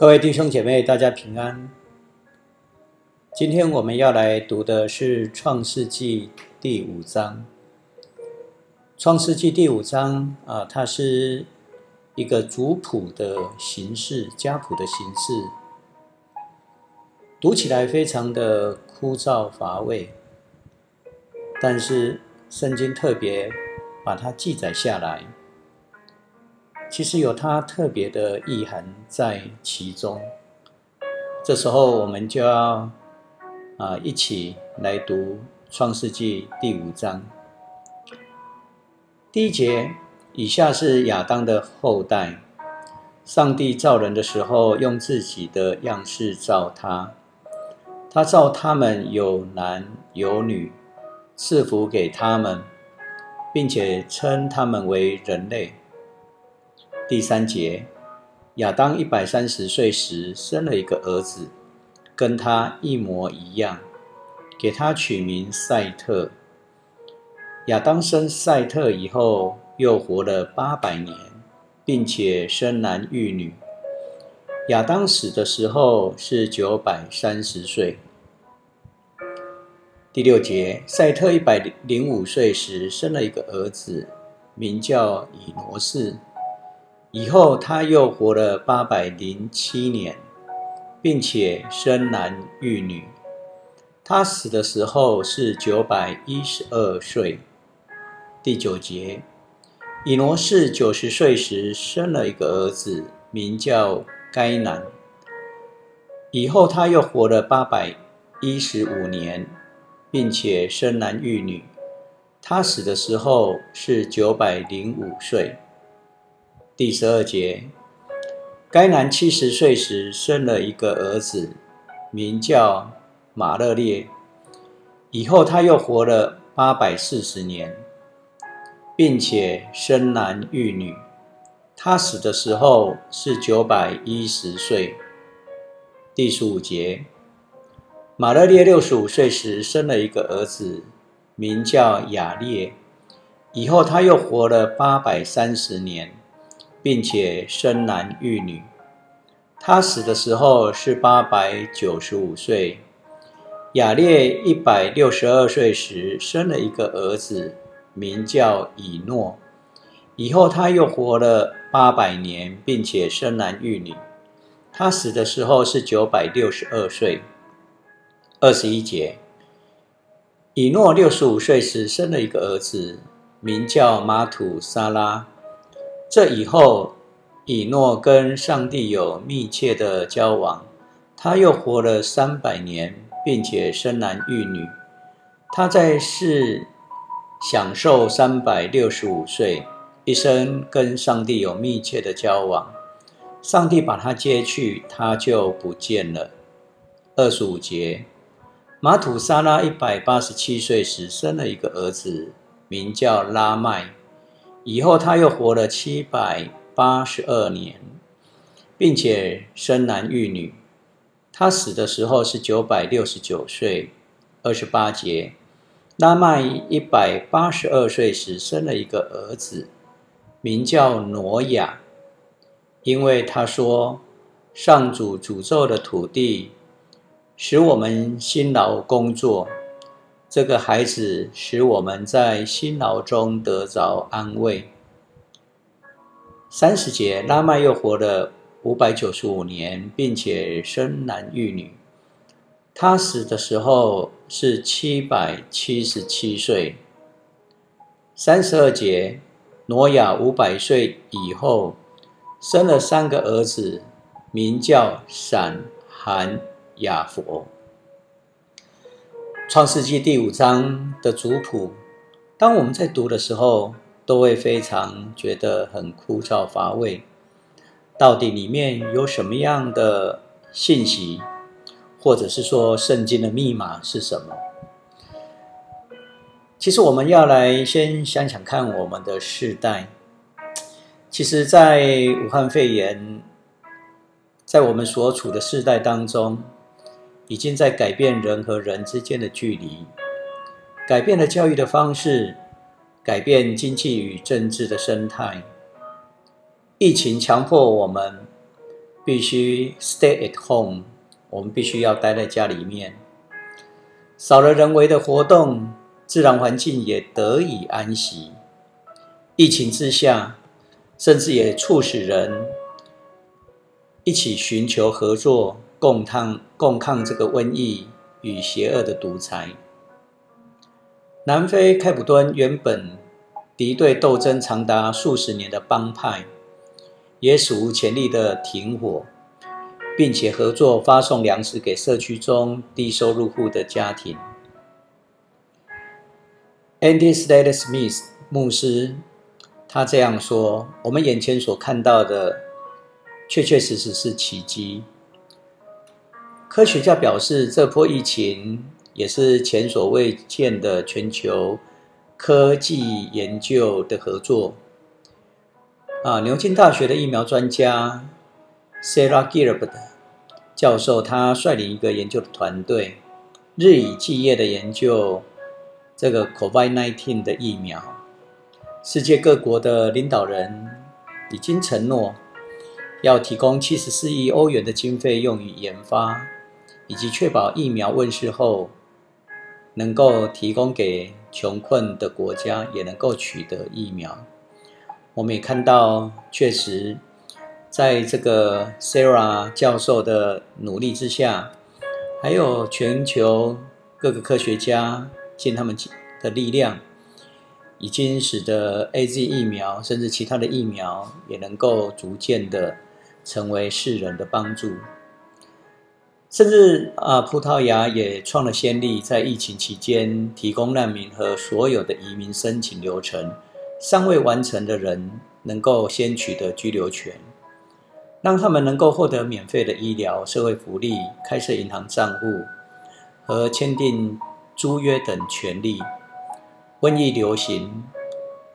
各位弟兄姐妹，大家平安。今天我们要来读的是《创世纪》第五章。《创世纪》第五章啊，它是一个族谱的形式，家谱的形式，读起来非常的枯燥乏味，但是圣经特别把它记载下来。其实有它特别的意涵在其中。这时候我们就要啊一起来读《创世纪》第五章第一节。以下是亚当的后代。上帝造人的时候，用自己的样式造他。他造他们有男有女，赐福给他们，并且称他们为人类。第三节，亚当一百三十岁时生了一个儿子，跟他一模一样，给他取名赛特。亚当生赛特以后，又活了八百年，并且生男育女。亚当死的时候是九百三十岁。第六节，赛特一百零五岁时生了一个儿子，名叫以挪士。以后他又活了八百零七年，并且生男育女。他死的时候是九百一十二岁。第九节，以挪士九十岁时生了一个儿子，名叫该南。以后他又活了八百一十五年，并且生男育女。他死的时候是九百零五岁。第十二节，该男七十岁时生了一个儿子，名叫马勒列。以后他又活了八百四十年，并且生男育女。他死的时候是九百一十岁。第十五节，马勒列六十五岁时生了一个儿子，名叫雅列。以后他又活了八百三十年。并且生男育女，他死的时候是八百九十五岁。雅列一百六十二岁时生了一个儿子，名叫以诺。以后他又活了八百年，并且生男育女。他死的时候是九百六十二岁。二十一节，以诺六十五岁时生了一个儿子，名叫马土沙拉。这以后，以诺跟上帝有密切的交往，他又活了三百年，并且生男育女。他在世享受三百六十五岁，一生跟上帝有密切的交往。上帝把他接去，他就不见了。二十五节，马土沙拉一百八十七岁时生了一个儿子，名叫拉麦。以后他又活了七百八十二年，并且生男育女。他死的时候是九百六十九岁。二十八节，拉麦一百八十二岁时生了一个儿子，名叫挪亚，因为他说：“上主诅咒的土地，使我们辛劳工作。”这个孩子使我们在辛劳中得着安慰。三十节，拉麦又活了五百九十五年，并且生男育女。他死的时候是七百七十七岁。三十二节，挪亚五百岁以后，生了三个儿子，名叫闪、含、雅佛。创世纪第五章的族谱，当我们在读的时候，都会非常觉得很枯燥乏味。到底里面有什么样的信息，或者是说圣经的密码是什么？其实我们要来先想想看，我们的世代，其实，在武汉肺炎，在我们所处的世代当中。已经在改变人和人之间的距离，改变了教育的方式，改变经济与政治的生态。疫情强迫我们必须 stay at home，我们必须要待在家里面，少了人为的活动，自然环境也得以安息。疫情之下，甚至也促使人一起寻求合作，共抗共抗这个瘟疫与邪恶的独裁。南非开普敦原本敌对斗争长达数十年的帮派，也史无前例的停火，并且合作发送粮食给社区中低收入户的家庭。Andy s t a t e Smith 牧师他这样说：“我们眼前所看到的，确确实实是奇迹。科学家表示，这波疫情。”也是前所未见的全球科技研究的合作。啊，牛津大学的疫苗专家 Sarah Gilbert 教授，他率领一个研究的团队，日以继夜的研究这个 COVID-19 的疫苗。世界各国的领导人已经承诺要提供七十四亿欧元的经费用于研发，以及确保疫苗问世后。能够提供给穷困的国家，也能够取得疫苗。我们也看到，确实，在这个 Sarah 教授的努力之下，还有全球各个科学家尽他们的力量，已经使得 A Z 疫苗，甚至其他的疫苗，也能够逐渐的成为世人的帮助。甚至啊，葡萄牙也创了先例，在疫情期间提供难民和所有的移民申请流程尚未完成的人，能够先取得居留权，让他们能够获得免费的医疗、社会福利、开设银行账户和签订租约等权利。瘟疫流行，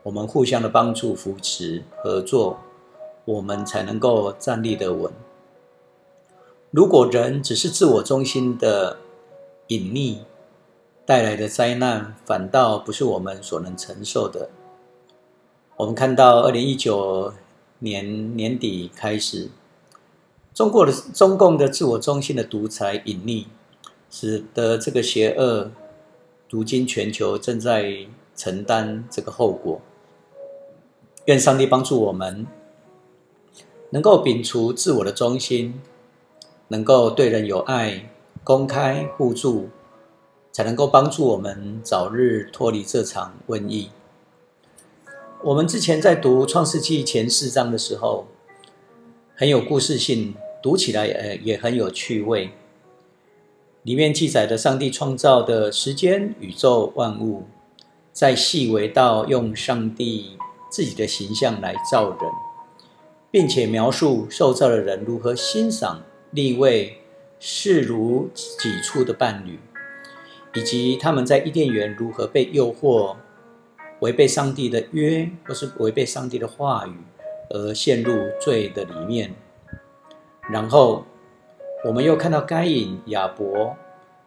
我们互相的帮助、扶持、合作，我们才能够站立得稳。如果人只是自我中心的隐匿带来的灾难，反倒不是我们所能承受的。我们看到，二零一九年年底开始，中国的中共的自我中心的独裁隐匿，使得这个邪恶，如今全球正在承担这个后果。愿上帝帮助我们，能够摒除自我的中心。能够对人有爱，公开互助，才能够帮助我们早日脱离这场瘟疫。我们之前在读《创世纪》前四章的时候，很有故事性，读起来呃也很有趣味。里面记载的上帝创造的时间、宇宙万物，在细微到用上帝自己的形象来造人，并且描述受造的人如何欣赏。另一位视如己出的伴侣，以及他们在伊甸园如何被诱惑，违背上帝的约，或是违背上帝的话语，而陷入罪的里面。然后，我们又看到该隐、亚伯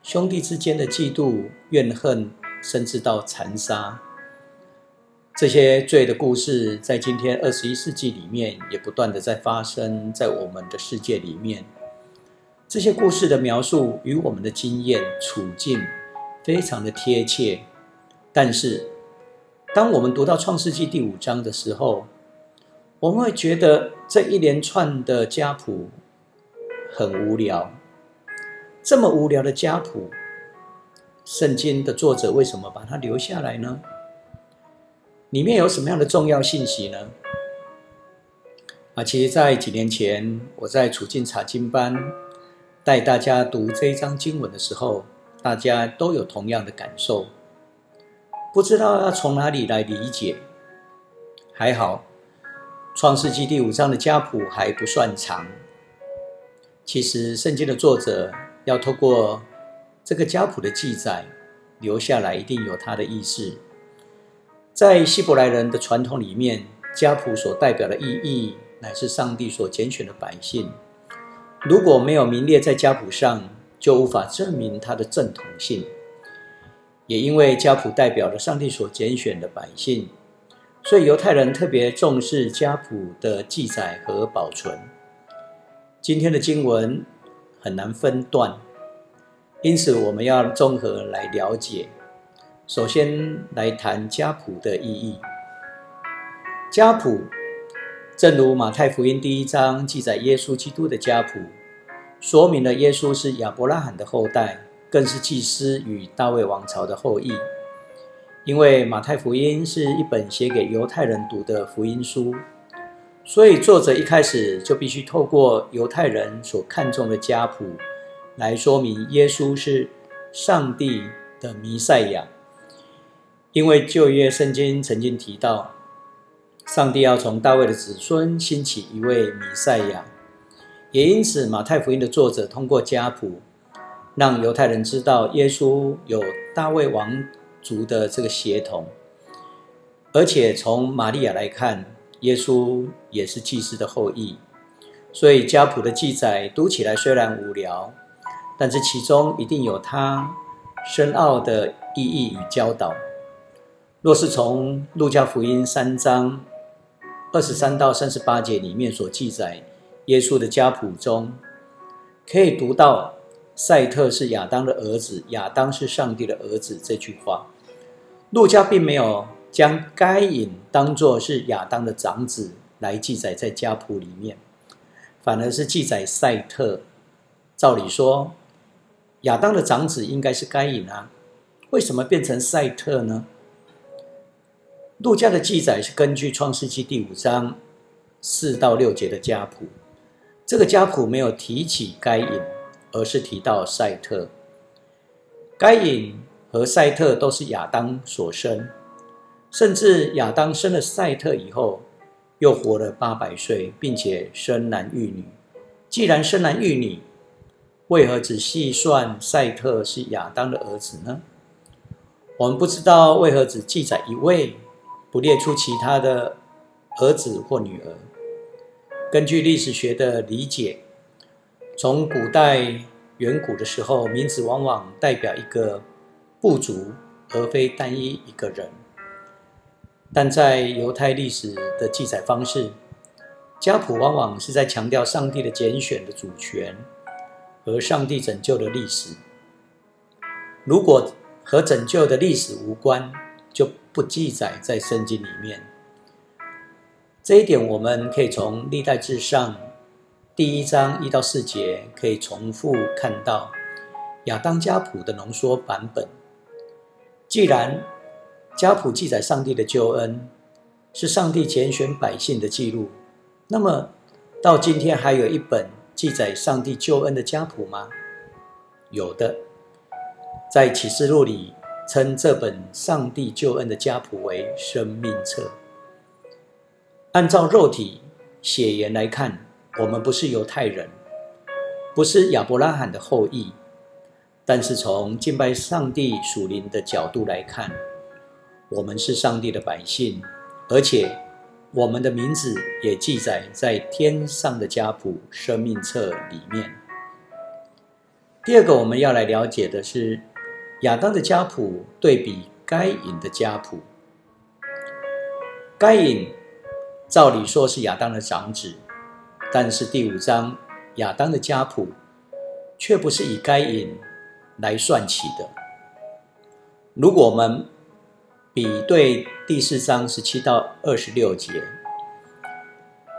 兄弟之间的嫉妒、怨恨，甚至到残杀。这些罪的故事，在今天二十一世纪里面，也不断的在发生在我们的世界里面。这些故事的描述与我们的经验处境非常的贴切，但是当我们读到创世纪第五章的时候，我们会觉得这一连串的家谱很无聊。这么无聊的家谱，圣经的作者为什么把它留下来呢？里面有什么样的重要信息呢？啊，其实，在几年前，我在处境查经班。带大家读这一章经文的时候，大家都有同样的感受，不知道要从哪里来理解。还好，《创世纪》第五章的家谱还不算长。其实，圣经的作者要透过这个家谱的记载留下来，一定有他的意思。在希伯来人的传统里面，家谱所代表的意义，乃是上帝所拣选的百姓。如果没有名列在家谱上，就无法证明它的正统性。也因为家谱代表了上帝所拣选的百姓，所以犹太人特别重视家谱的记载和保存。今天的经文很难分段，因此我们要综合来了解。首先来谈家谱的意义。家谱，正如马太福音第一章记载耶稣基督的家谱，说明了耶稣是亚伯拉罕的后代，更是祭司与大卫王朝的后裔。因为马太福音是一本写给犹太人读的福音书，所以作者一开始就必须透过犹太人所看重的家谱，来说明耶稣是上帝的弥赛亚。因为旧约圣经曾经提到，上帝要从大卫的子孙兴起一位弥赛亚，也因此马太福音的作者通过家谱，让犹太人知道耶稣有大卫王族的这个血统，而且从玛利亚来看，耶稣也是祭司的后裔，所以家谱的记载读起来虽然无聊，但是其中一定有它深奥的意义与教导。若是从路加福音三章二十三到三十八节里面所记载耶稣的家谱中，可以读到赛特是亚当的儿子，亚当是上帝的儿子这句话。路加并没有将该隐当作是亚当的长子来记载在家谱里面，反而是记载赛特。照理说，亚当的长子应该是该隐啊，为什么变成赛特呢？路加的记载是根据创世纪第五章四到六节的家谱，这个家谱没有提起该隐，而是提到赛特。该隐和赛特都是亚当所生，甚至亚当生了赛特以后，又活了八百岁，并且生男育女。既然生男育女，为何只细算赛特是亚当的儿子呢？我们不知道为何只记载一位。不列出其他的儿子或女儿。根据历史学的理解，从古代远古的时候，名字往往代表一个部族，而非单一一个人。但在犹太历史的记载方式，家谱往往是在强调上帝的拣选的主权和上帝拯救的历史。如果和拯救的历史无关，就不记载在圣经里面。这一点我们可以从历代志上第一章一到四节可以重复看到亚当家谱的浓缩版本。既然家谱记载上帝的救恩，是上帝拣选百姓的记录，那么到今天还有一本记载上帝救恩的家谱吗？有的，在启示录里。称这本上帝救恩的家谱为生命册。按照肉体血缘来看，我们不是犹太人，不是亚伯拉罕的后裔，但是从敬拜上帝属灵的角度来看，我们是上帝的百姓，而且我们的名字也记载在天上的家谱生命册里面。第二个我们要来了解的是。亚当的家谱对比该隐的家谱，该隐照理说是亚当的长子，但是第五章亚当的家谱却不是以该隐来算起的。如果我们比对第四章十七到二十六节，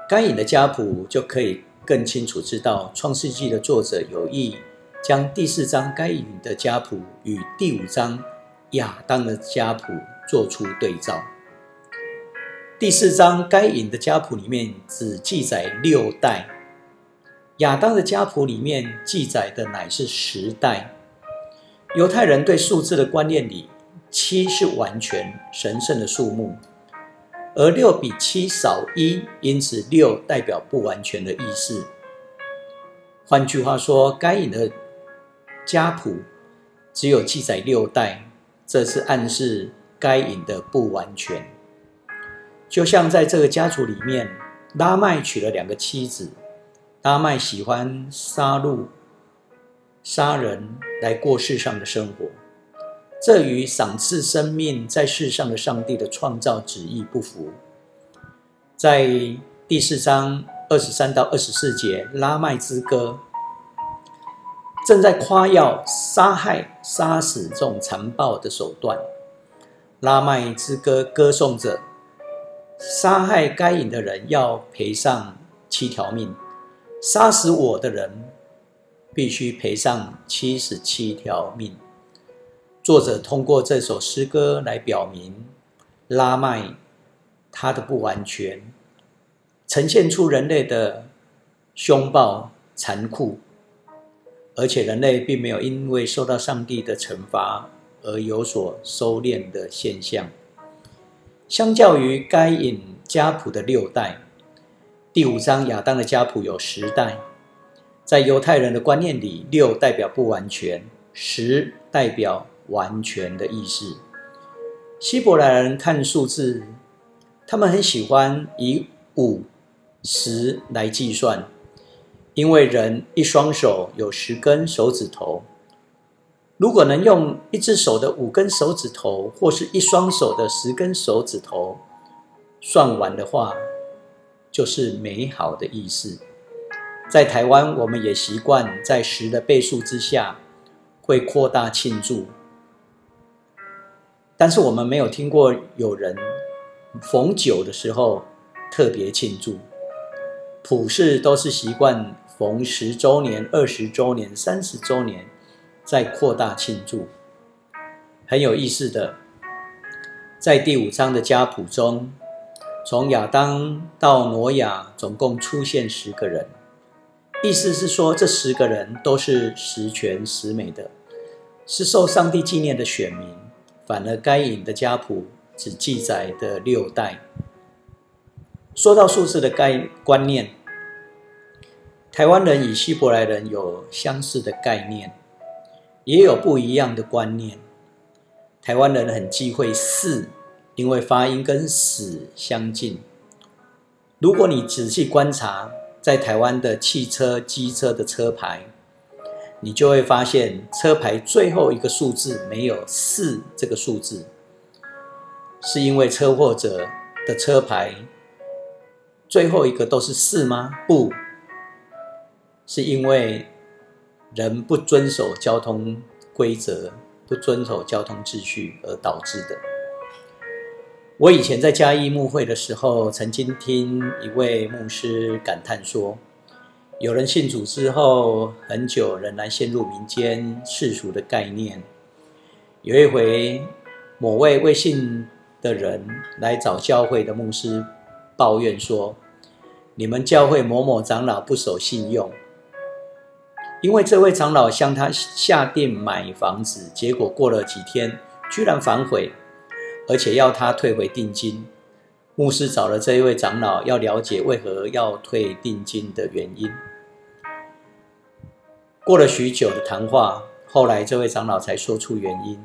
该隐的家谱就可以更清楚知道创世纪的作者有意。将第四章该隐的家谱与第五章亚当的家谱做出对照。第四章该隐的家谱里面只记载六代，亚当的家谱里面记载的乃是十代。犹太人对数字的观念里，七是完全神圣的数目，而六比七少一，因此六代表不完全的意思。换句话说，该隐的。家谱只有记载六代，这是暗示该隐的不完全。就像在这个家族里面，拉麦娶了两个妻子，拉麦喜欢杀戮、杀人来过世上的生活，这与赏赐生命在世上的上帝的创造旨意不符。在第四章二十三到二十四节，《拉麦之歌》正在夸耀杀害、杀死这种残暴的手段，《拉麦之歌》歌颂着杀害该隐的人要赔上七条命，杀死我的人必须赔上七十七条命。作者通过这首诗歌来表明拉麦他的不完全，呈现出人类的凶暴残酷，而且人类并没有因为受到上帝的惩罚而有所收敛的现象。相较于该隐家谱的六代，第五章亚当的家谱有十代。在犹太人的观念里，六代表不完全，十代表。完全的意思。希伯来人看数字，他们很喜欢以五、十来计算，因为人一双手有十根手指头，如果能用一只手的五根手指头，或是一双手的十根手指头算完的话，就是美好的意思。在台湾，我们也习惯在十的倍数之下会扩大庆祝。但是我们没有听过有人逢九的时候特别庆祝，普世都是习惯逢十周年、二十周年、三十周年再扩大庆祝。很有意思的，在第五章的家谱中，从亚当到挪亚总共出现十个人，意思是说这十个人都是十全十美的，是受上帝纪念的选民。反而该隐的家谱只记载的六代。说到数字的概观念，台湾人与希伯来人有相似的概念，也有不一样的观念。台湾人很忌讳四，因为发音跟死相近。如果你仔细观察，在台湾的汽车、机车的车牌。你就会发现车牌最后一个数字没有四这个数字，是因为车祸者的车牌最后一个都是四吗？不，是因为人不遵守交通规则、不遵守交通秩序而导致的。我以前在嘉义牧会的时候，曾经听一位牧师感叹说。有人信主之后，很久仍然陷入民间世俗的概念。有一回，某位未信的人来找教会的牧师抱怨说：“你们教会某某长老不守信用，因为这位长老向他下定买房子，结果过了几天居然反悔，而且要他退回定金。”牧师找了这一位长老，要了解为何要退定金的原因。过了许久的谈话，后来这位长老才说出原因：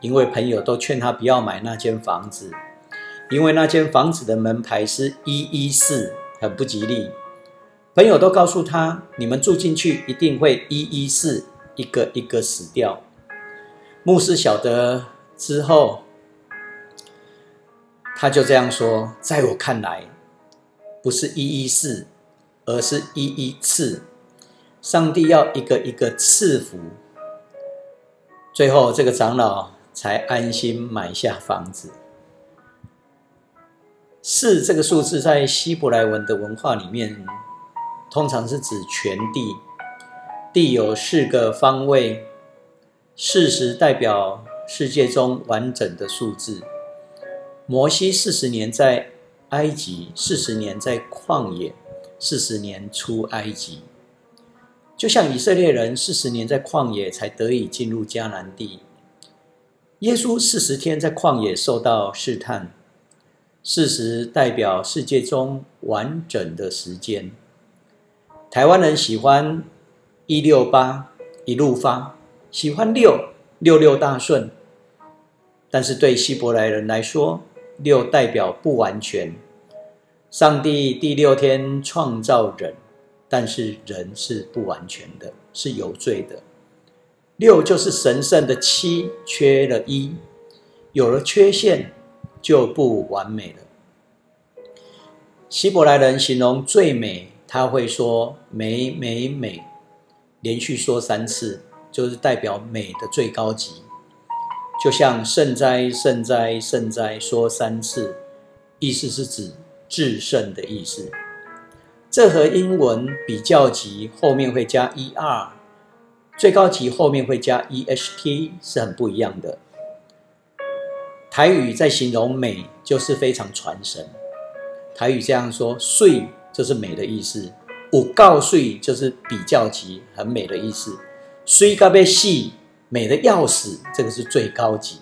因为朋友都劝他不要买那间房子，因为那间房子的门牌是一一四，很不吉利。朋友都告诉他，你们住进去一定会一一四，一个一个死掉。牧师晓得之后，他就这样说：在我看来，不是一一四，而是一一次。上帝要一个一个赐福，最后这个长老才安心买下房子。四这个数字在希伯来文的文化里面，通常是指全地，地有四个方位，四十代表世界中完整的数字。摩西四十年在埃及，四十年在旷野，四十年出埃及。就像以色列人四十年在旷野才得以进入迦南地，耶稣四十天在旷野受到试探，四十代表世界中完整的时间。台湾人喜欢一六八一路发，喜欢六六六大顺，但是对希伯来人来说，六代表不完全。上帝第六天创造人。但是人是不完全的，是有罪的。六就是神圣的七，缺了一，有了缺陷就不完美了。希伯来人形容最美，他会说美美美，连续说三次，就是代表美的最高级。就像圣哉圣哉圣哉说三次，意思是指至圣的意思。这和英文比较级后面会加 er，最高级后面会加 est 是很不一样的。台语在形容美就是非常传神。台语这样说“碎”就是美的意思，“五告碎”就是比较级很美的意思，“碎告被细”。美的要死，这个是最高级。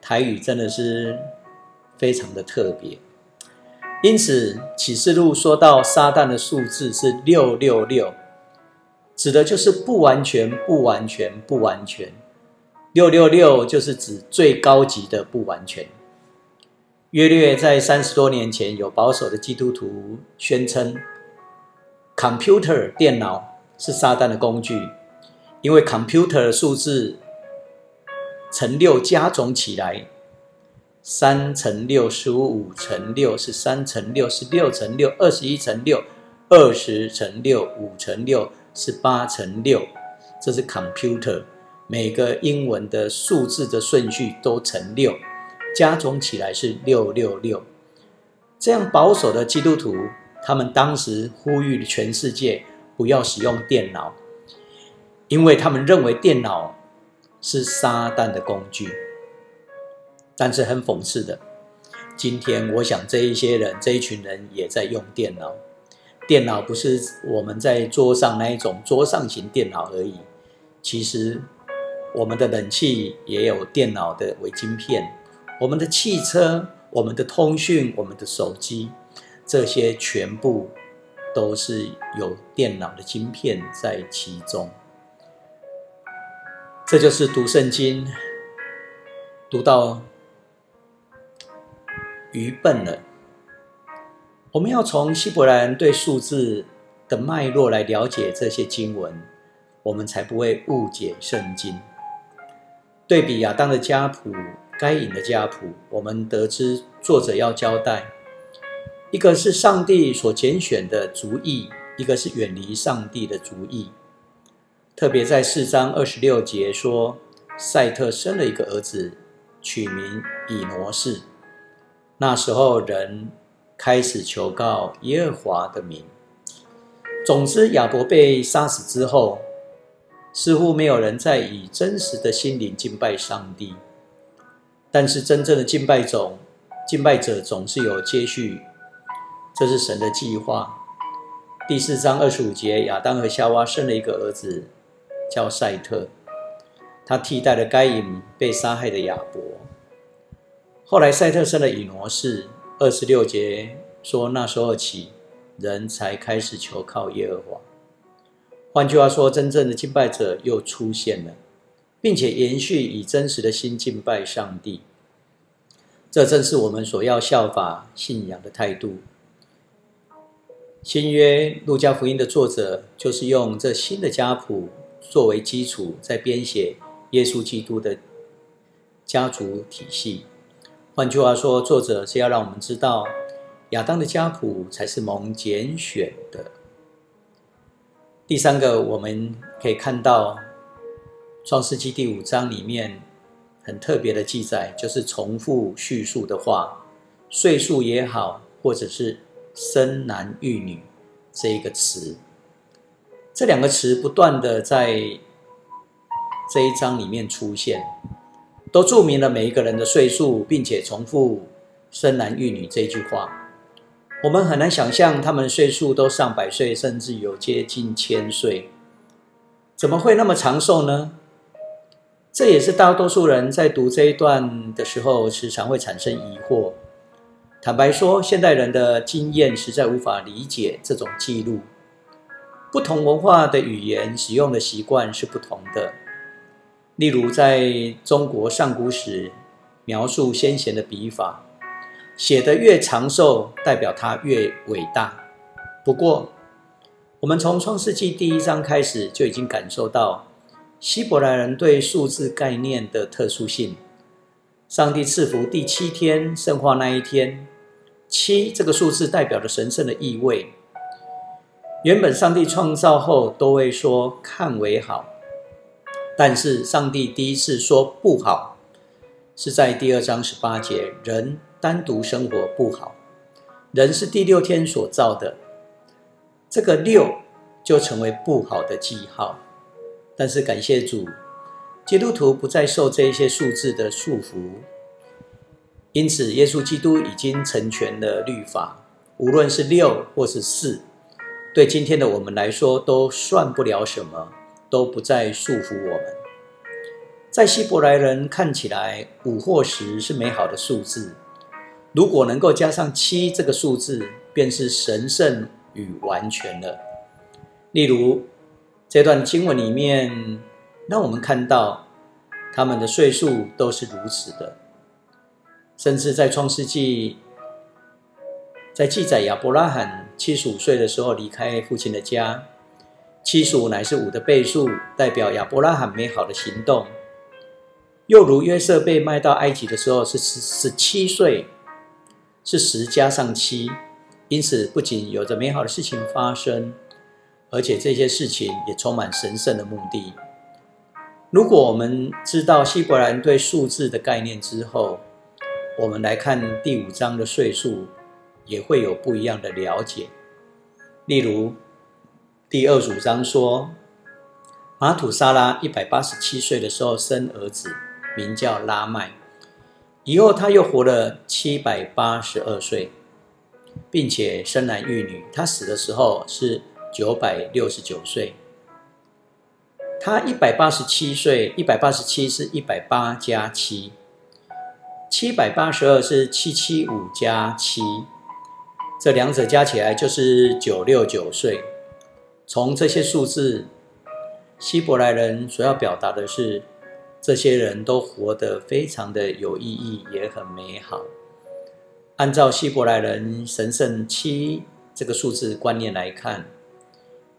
台语真的是非常的特别，因此启示录说到撒旦的数字是六六六，指的就是不完全、不完全、不完全。六六六就是指最高级的不完全。约略在三十多年前，有保守的基督徒宣称，computer 电脑是撒旦的工具。因为 computer 的数字乘六加总起来，三乘六十五，五乘六是三乘六是六乘六，二十一乘六，二十乘六，五乘六是八乘六，这是 computer 每个英文的数字的顺序都乘六，加总起来是六六六。这样保守的基督徒，他们当时呼吁全世界不要使用电脑。因为他们认为电脑是撒旦的工具，但是很讽刺的，今天我想这一些人这一群人也在用电脑。电脑不是我们在桌上那一种桌上型电脑而已，其实我们的冷气也有电脑的微晶片，我们的汽车、我们的通讯、我们的手机，这些全部都是有电脑的晶片在其中。这就是读圣经读到愚笨了。我们要从希伯来人对数字的脉络来了解这些经文，我们才不会误解圣经。对比亚当的家谱、该隐的家谱，我们得知作者要交代：一个是上帝所拣选的族裔，一个是远离上帝的族裔。特别在四章二十六节说，赛特生了一个儿子，取名以挪士。那时候人开始求告耶和华的名。总之，亚伯被杀死之后，似乎没有人再以真实的心灵敬拜上帝。但是，真正的敬拜总敬拜者总是有接续，这是神的计划。第四章二十五节，亚当和夏娃生了一个儿子。叫赛特，他替代了该隐被杀害的亚伯。后来赛特生了以挪士。二十六节说，那时候起，人才开始求靠耶和华。换句话说，真正的敬拜者又出现了，并且延续以真实的心敬拜上帝。这正是我们所要效法信仰的态度。新约路加福音的作者就是用这新的家谱。作为基础，在编写耶稣基督的家族体系。换句话说，作者是要让我们知道，亚当的家谱才是蒙拣选的。第三个，我们可以看到创世纪第五章里面很特别的记载，就是重复叙述的话，岁数也好，或者是生男育女这一个词。这两个词不断的在这一章里面出现，都注明了每一个人的岁数，并且重复“生男育女”这句话。我们很难想象他们岁数都上百岁，甚至有接近千岁，怎么会那么长寿呢？这也是大多数人在读这一段的时候，时常会产生疑惑。坦白说，现代人的经验实在无法理解这种记录。不同文化的语言使用的习惯是不同的。例如，在中国上古史描述先贤的笔法，写得越长寿，代表他越伟大。不过，我们从创世纪第一章开始就已经感受到希伯来人对数字概念的特殊性。上帝赐福第七天，圣化那一天，七这个数字代表着神圣的意味。原本上帝创造后都会说看为好，但是上帝第一次说不好，是在第二章十八节，人单独生活不好。人是第六天所造的，这个六就成为不好的记号。但是感谢主，基督徒不再受这一些数字的束缚。因此，耶稣基督已经成全了律法，无论是六或是四，对今天的我们来说都算不了什么，都不再束缚我们。在希伯来人看起来，五或十是美好的数字，如果能够加上七这个数字，便是神圣与完全了。例如，这段经文里面，让我们看到他们的岁数都是如此的。甚至在创世纪，在记载亚伯拉罕七十五岁的时候离开父亲的家，七十五乃是五的倍数，代表亚伯拉罕美好的行动。又如约瑟被卖到埃及的时候是十十七岁，是十加上七，因此不仅有着美好的事情发生，而且这些事情也充满神圣的目的。如果我们知道希伯兰对数字的概念之后，我们来看第五章的岁数，也会有不一样的了解。例如，第二十五章说，马土沙拉一百八十七岁的时候生儿子，名叫拉麦。以后他又活了七百八十二岁，并且生男育女。他死的时候是九百六十九岁。他一百八十七岁，一百八十七是一百八加七。七百八十二是七七五加七，这两者加起来就是九六九岁。从这些数字，希伯来人所要表达的是，这些人都活得非常的有意义，也很美好。按照希伯来人神圣七这个数字观念来看，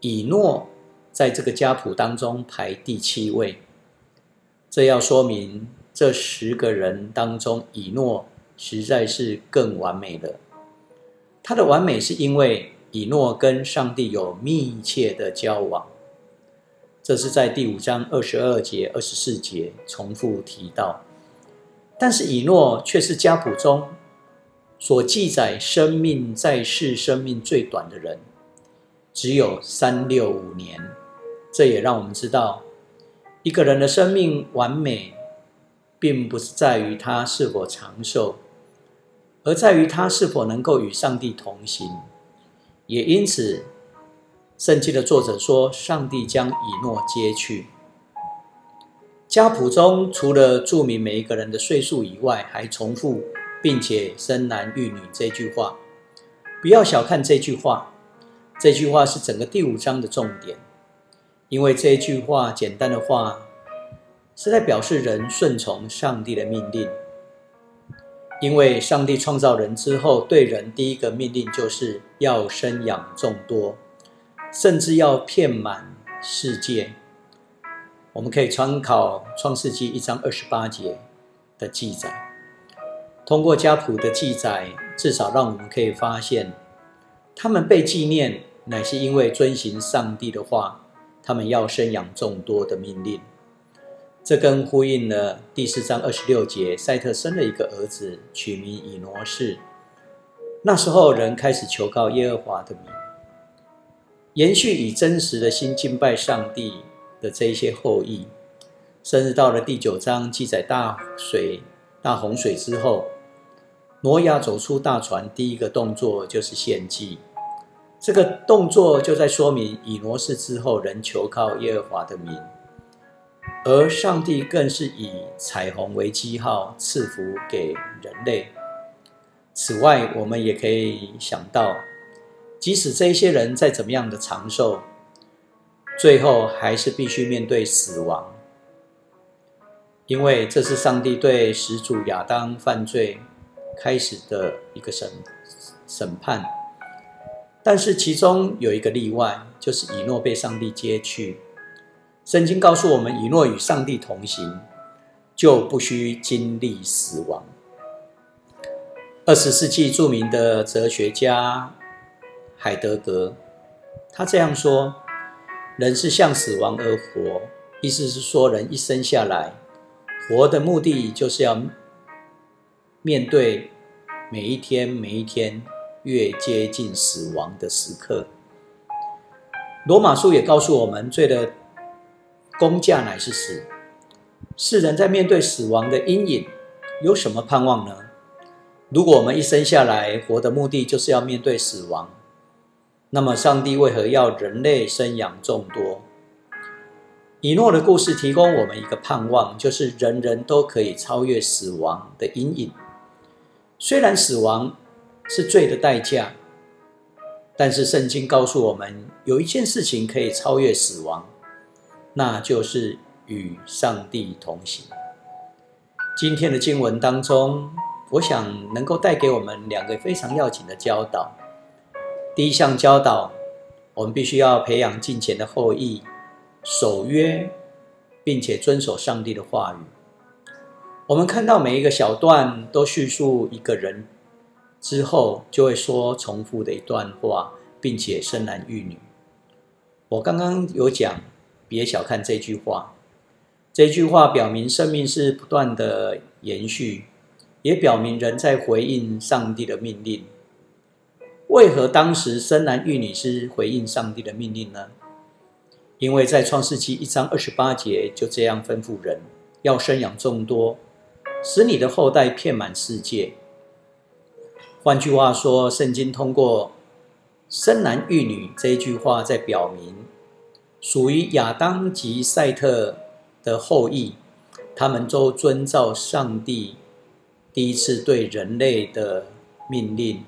以诺在这个家谱当中排第七位，这要说明。这十个人当中，以诺实在是更完美的。他的完美是因为以诺跟上帝有密切的交往，这是在第五章二十二节、二十四节重复提到。但是以诺却是家谱中所记载生命在世生命最短的人，只有三六五年。这也让我们知道，一个人的生命完美。并不是在于他是否长寿，而在于他是否能够与上帝同行。也因此，圣经的作者说，上帝将以诺接去。家谱中除了注明每一个人的岁数以外，还重复并且生男育女这句话。不要小看这句话，这句话是整个第五章的重点，因为这一句话简单的话。是在表示人顺从上帝的命令，因为上帝创造人之后，对人第一个命令就是要生养众多，甚至要遍满世界。我们可以参考创世纪一章二十八节的记载，通过家谱的记载，至少让我们可以发现，他们被纪念，乃是因为遵行上帝的话，他们要生养众多的命令。这跟呼应了第四章二十六节，赛特生了一个儿子，取名以挪士。那时候人开始求告耶和华的名，延续以真实的心敬拜上帝的这一些后裔。甚至到了第九章记载大水、大洪水之后，挪亚走出大船，第一个动作就是献祭。这个动作就在说明以挪士之后，人求靠耶和华的名。而上帝更是以彩虹为记号赐福给人类。此外，我们也可以想到，即使这些人再怎么样的长寿，最后还是必须面对死亡，因为这是上帝对始祖亚当犯罪开始的一个审审判。但是其中有一个例外，就是以诺被上帝接去。圣经告诉我们，以诺与上帝同行，就不需经历死亡。二十世纪著名的哲学家海德格，他这样说：“人是向死亡而活。”意思是说，人一生下来，活的目的就是要面对每一天、每一天越接近死亡的时刻。罗马书也告诉我们，罪的工价乃是死。世人在面对死亡的阴影，有什么盼望呢？如果我们一生下来活的目的就是要面对死亡，那么上帝为何要人类生养众多？以诺的故事提供我们一个盼望，就是人人都可以超越死亡的阴影。虽然死亡是罪的代价，但是圣经告诉我们，有一件事情可以超越死亡，那就是与上帝同行。今天的经文当中。我想能够带给我们两个非常要紧的教导。第一项教导，我们必须要培养敬虔的后裔，守约，并且遵守上帝的话语。我们看到每一个小段都叙述一个人之后，就会说重复的一段话，并且生男育女。我刚刚有讲，别小看这句话。这句话表明生命是不断的延续。也表明人在回应上帝的命令。为何当时生男育女是回应上帝的命令呢？因为在创世纪一章二十八节就这样吩咐人要生养众多，使你的后代遍满世界。换句话说，圣经通过生男育女这一句话，在表明属于亚当及赛特的后裔，他们都遵照上帝。第一次对人类的命令，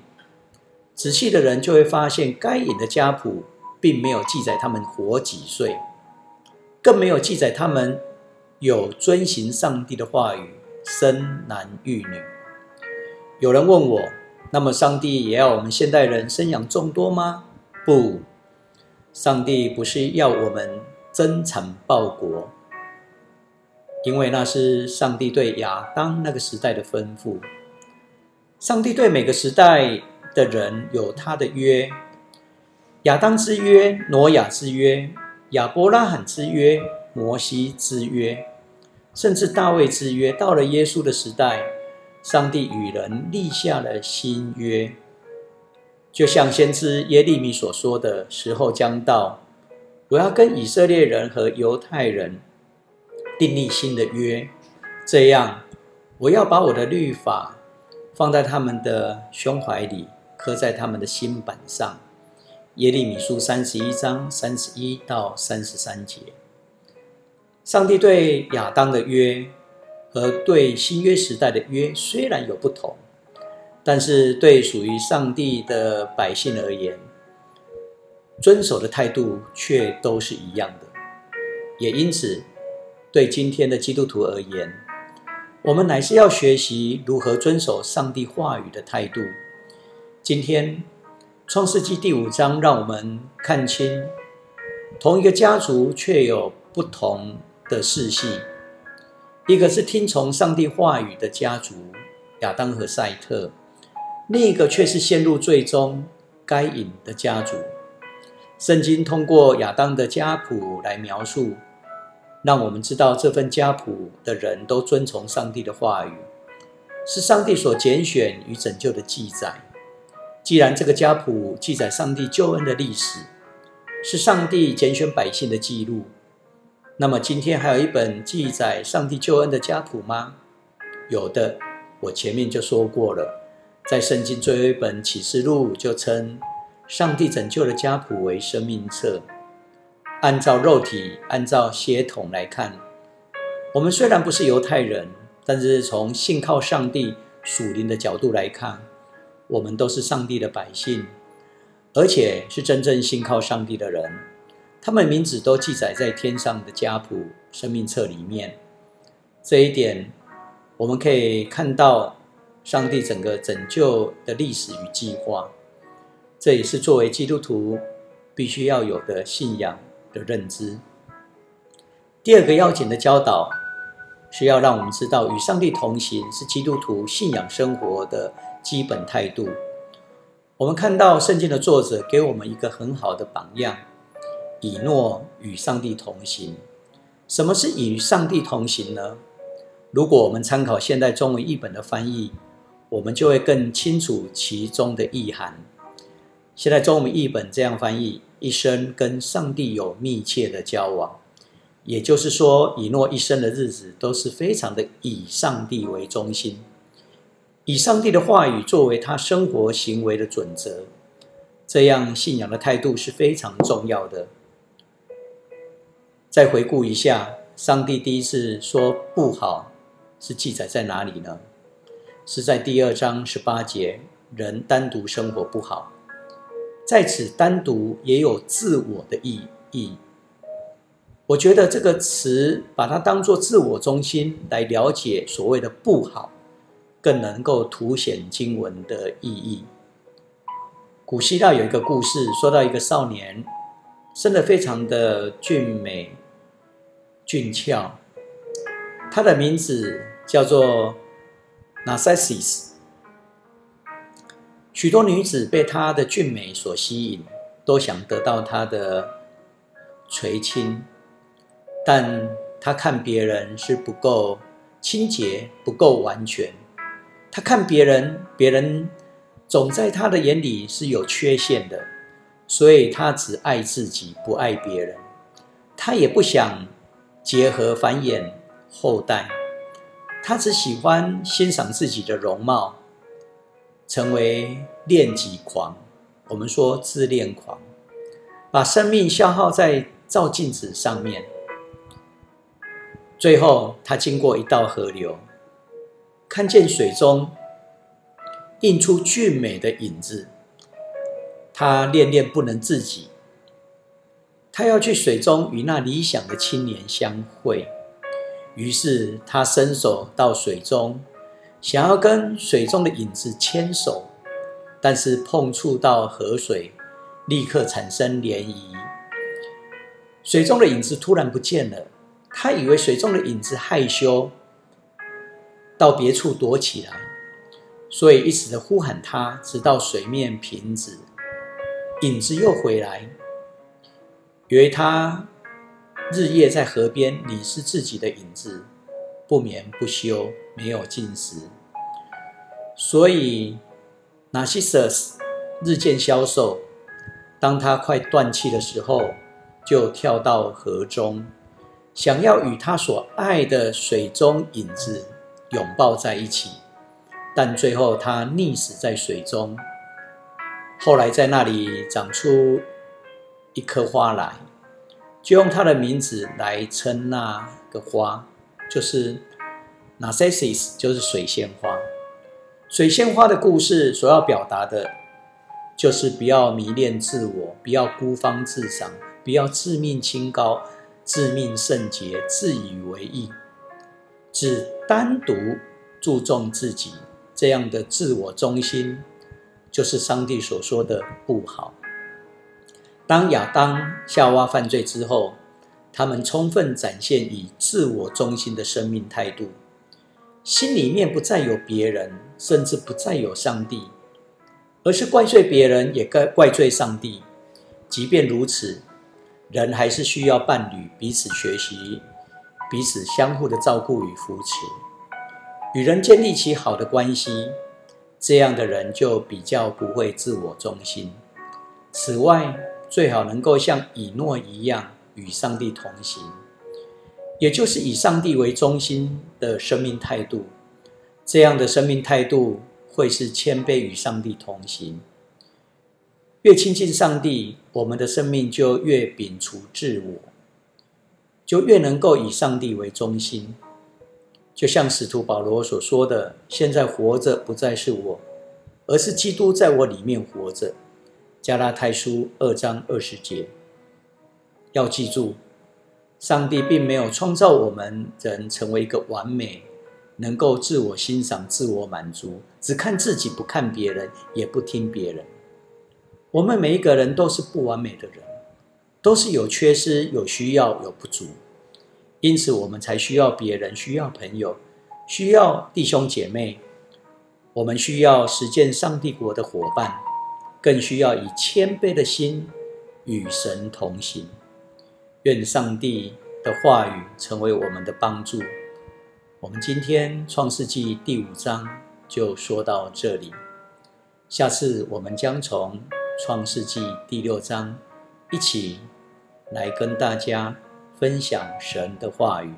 仔细的人就会发现，该隐的家谱并没有记载他们活几岁，更没有记载他们有遵行上帝的话语，生男育女。有人问我，那么上帝也要我们现代人生养众多吗？不，上帝不是要我们增产报国。因为那是上帝对亚当那个时代的吩咐。上帝对每个时代的人有他的约：亚当之约、挪亚之约、亚伯拉罕之约、摩西之约，甚至大卫之约。到了耶稣的时代，上帝与人立下了新约，就像先知耶利米所说的时候将到，我要跟以色列人和犹太人。订立新的约，这样我要把我的律法放在他们的胸怀里，刻在他们的心板上。耶利米书三十一章三十一到三十三节。上帝对亚当的约和对新约时代的约虽然有不同，但是对属于上帝的百姓而言，遵守的态度却都是一样的。也因此。对今天的基督徒而言，我们乃是要学习如何遵守上帝话语的态度。今天创世纪第五章让我们看清，同一个家族却有不同的世系。一个是听从上帝话语的家族亚当和赛特，另一个却是陷入最终该隐的家族。圣经通过亚当的家谱来描述。让我们知道这份家谱的人都遵从上帝的话语，是上帝所拣选与拯救的记载。既然这个家谱记载上帝救恩的历史，是上帝拣选百姓的记录，那么今天还有一本记载上帝救恩的家谱吗？有的，我前面就说过了，在圣经最后一本启示录就称上帝拯救的家谱为生命册。按照肉体、按照血统来看，我们虽然不是犹太人，但是从信靠上帝属灵的角度来看，我们都是上帝的百姓，而且是真正信靠上帝的人。他们名字都记载在天上的家谱生命册里面。这一点，我们可以看到上帝整个拯救的历史与计划。这也是作为基督徒必须要有的信仰。的认知。第二个要紧的教导，是要让我们知道与上帝同行是基督徒信仰生活的基本态度。我们看到圣经的作者给我们一个很好的榜样：以诺与上帝同行。什么是与上帝同行呢？如果我们参考现代中文译本的翻译，我们就会更清楚其中的意涵。现在中文译本这样翻译：一生跟上帝有密切的交往，也就是说，以诺一生的日子都是非常的以上帝为中心，以上帝的话语作为他生活行为的准则。这样信仰的态度是非常重要的。再回顾一下，上帝第一次说不好。是记载在哪里呢？是在第二章十八节，人单独生活不好，在此单独也有自我的意义。我觉得这个词把它当做自我中心来了解所谓的不好，更能够凸显经文的意义。古希腊有一个故事，说到一个少年生得非常的俊美俊俏。他的名字叫做 Narcissus，许多女子被他的俊美所吸引，都想得到他的垂青，但他看别人是不够清洁、不够完全。他看别人，别人总在他的眼里是有缺陷的，所以他只爱自己，不爱别人。他也不想结合繁衍。后代，他只喜欢欣赏自己的容貌，成为恋己狂。我们说自恋狂，把生命消耗在照镜子上面。最后，他经过一道河流，看见水中映出俊美的影子，他恋恋不能自己。他要去水中与那理想的青年相会。于是他伸手到水中，想要跟水中的影子牵手，但是碰触到河水，立刻产生涟漪。水中的影子突然不见了，他以为水中的影子害羞，到别处躲起来，所以一直的呼喊他，直到水面平止，影子又回来，为他。日夜在河边凝视自己的影子，不眠不休，没有进食。所以，Narcissus 日渐消瘦。当他快断气的时候，就跳到河中，想要与他所爱的水中影子拥抱在一起。但最后他溺死在水中。后来在那里长出一棵花来。就用他的名字来称那个花，就是 Narcissus，就是水仙花。水仙花的故事所要表达的，就是不要迷恋自我，不要孤芳自赏，不要自命清高、自命圣洁、自以为意，只单独注重自己，这样的自我中心，就是上帝所说的不好。当亚当、夏娃犯罪之后，他们充分展现以自我中心的生命态度，心里面不再有别人，甚至不再有上帝，而是怪罪别人，也怪怪罪上帝。即便如此，人还是需要伴侣，彼此学习，彼此相互的照顾与扶持，与人建立起好的关系。这样的人就比较不会自我中心。此外，最好能够像以诺一样与上帝同行，也就是以上帝为中心的生命态度。这样的生命态度会是谦卑与上帝同行。越亲近上帝，我们的生命就越摒除自我，就越能够以上帝为中心。就像使徒保罗所说的：“现在活着不再是我，而是基督在我里面活着。”加拉太书二章二十节，要记住，上帝并没有创造我们人成为一个完美，能够自我欣赏、自我满足，只看自己不看别人，也不听别人。我们每一个人都是不完美的人，都是有缺失、有需要、有不足，因此我们才需要别人，需要朋友，需要弟兄姐妹。我们需要实践上帝国的伙伴，更需要以谦卑的心与神同行。愿上帝的话语成为我们的帮助。我们今天创世纪第五章就说到这里，下次我们将从创世纪第六章一起来跟大家分享神的话语。